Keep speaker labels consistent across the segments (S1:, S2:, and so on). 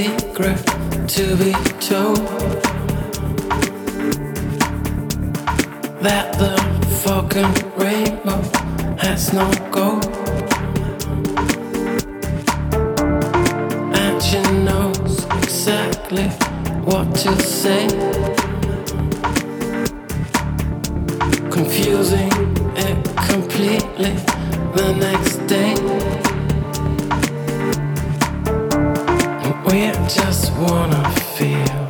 S1: secret to be told that the fucking rainbow has no goal. And she knows exactly what to say. Confusing it completely the next We just wanna feel.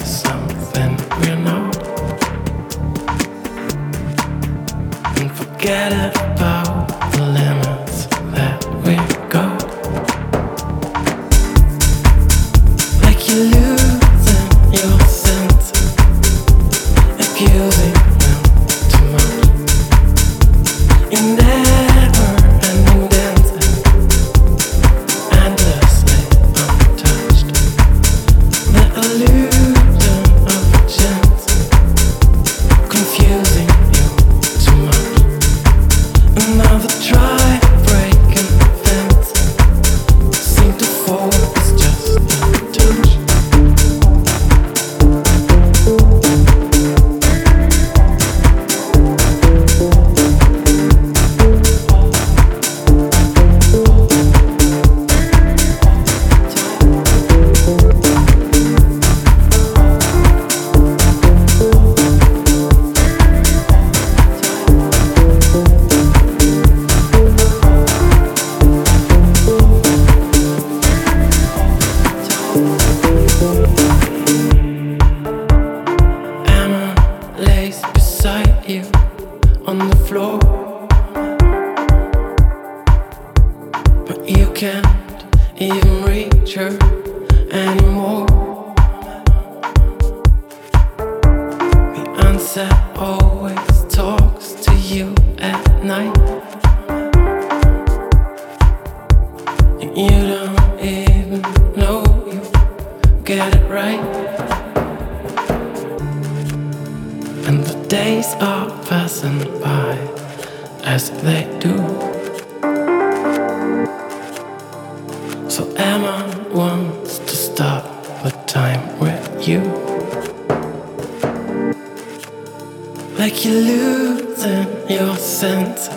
S1: like you're losing your senses,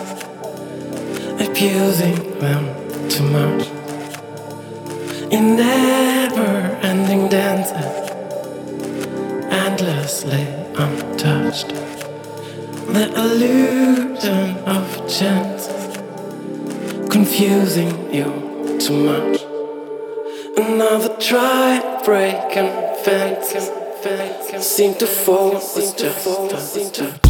S1: abusing them too much. In never-ending dances, endlessly untouched. The illusion of chances, confusing you too much. Another try breaking fences perfect. Seem to fall,
S2: into.